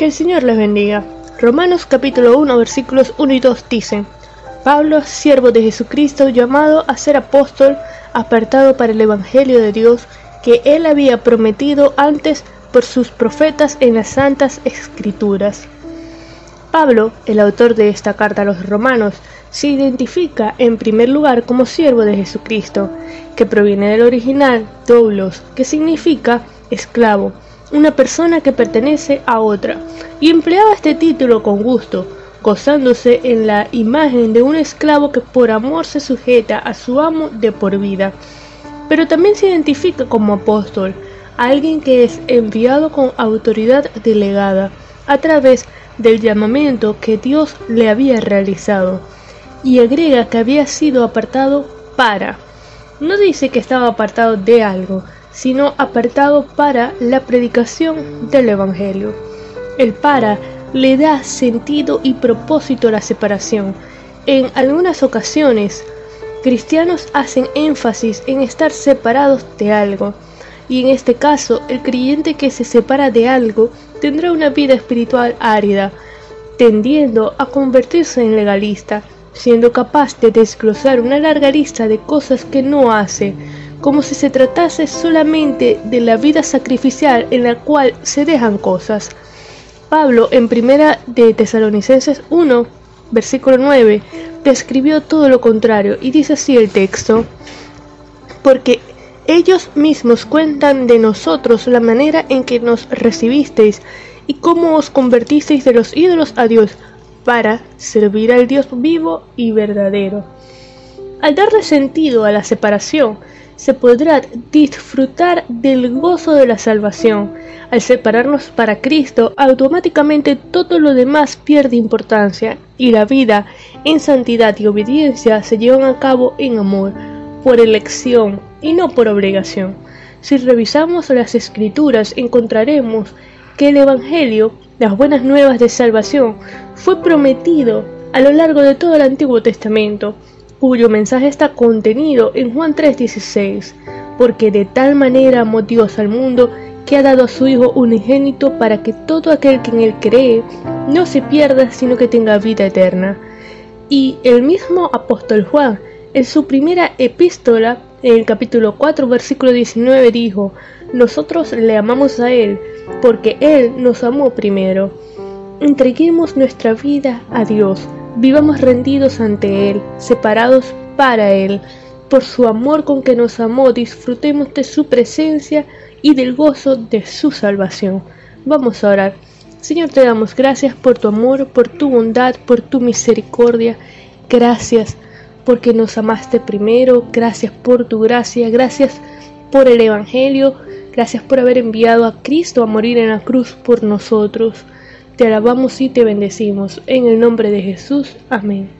Que el Señor les bendiga. Romanos capítulo 1 versículos 1 y 2 dicen, Pablo, siervo de Jesucristo, llamado a ser apóstol, apartado para el Evangelio de Dios, que él había prometido antes por sus profetas en las santas escrituras. Pablo, el autor de esta carta a los romanos, se identifica en primer lugar como siervo de Jesucristo, que proviene del original doulos, que significa esclavo, una persona que pertenece a otra, y empleaba este título con gusto, gozándose en la imagen de un esclavo que por amor se sujeta a su amo de por vida. Pero también se identifica como apóstol, alguien que es enviado con autoridad delegada, a través del llamamiento que Dios le había realizado, y agrega que había sido apartado para. No dice que estaba apartado de algo, sino apartado para la predicación del Evangelio. El para le da sentido y propósito a la separación. En algunas ocasiones, cristianos hacen énfasis en estar separados de algo, y en este caso, el creyente que se separa de algo tendrá una vida espiritual árida, tendiendo a convertirse en legalista, siendo capaz de desglosar una larga lista de cosas que no hace, como si se tratase solamente de la vida sacrificial en la cual se dejan cosas. Pablo en primera de Tesalonicenses 1, versículo 9, describió todo lo contrario y dice así el texto, porque ellos mismos cuentan de nosotros la manera en que nos recibisteis y cómo os convertisteis de los ídolos a Dios para servir al Dios vivo y verdadero. Al darle sentido a la separación, se podrá disfrutar del gozo de la salvación. Al separarnos para Cristo, automáticamente todo lo demás pierde importancia y la vida en santidad y obediencia se llevan a cabo en amor, por elección y no por obligación. Si revisamos las escrituras encontraremos que el Evangelio, las buenas nuevas de salvación, fue prometido a lo largo de todo el Antiguo Testamento cuyo mensaje está contenido en Juan 3:16, porque de tal manera amó Dios al mundo que ha dado a su Hijo unigénito para que todo aquel que en él cree no se pierda, sino que tenga vida eterna. Y el mismo apóstol Juan, en su primera epístola, en el capítulo 4, versículo 19, dijo, nosotros le amamos a Él, porque Él nos amó primero. Entreguemos nuestra vida a Dios Vivamos rendidos ante Él, separados para Él. Por su amor con que nos amó, disfrutemos de su presencia y del gozo de su salvación. Vamos a orar. Señor, te damos gracias por tu amor, por tu bondad, por tu misericordia. Gracias porque nos amaste primero. Gracias por tu gracia. Gracias por el Evangelio. Gracias por haber enviado a Cristo a morir en la cruz por nosotros. Te alabamos y te bendecimos. En el nombre de Jesús. Amén.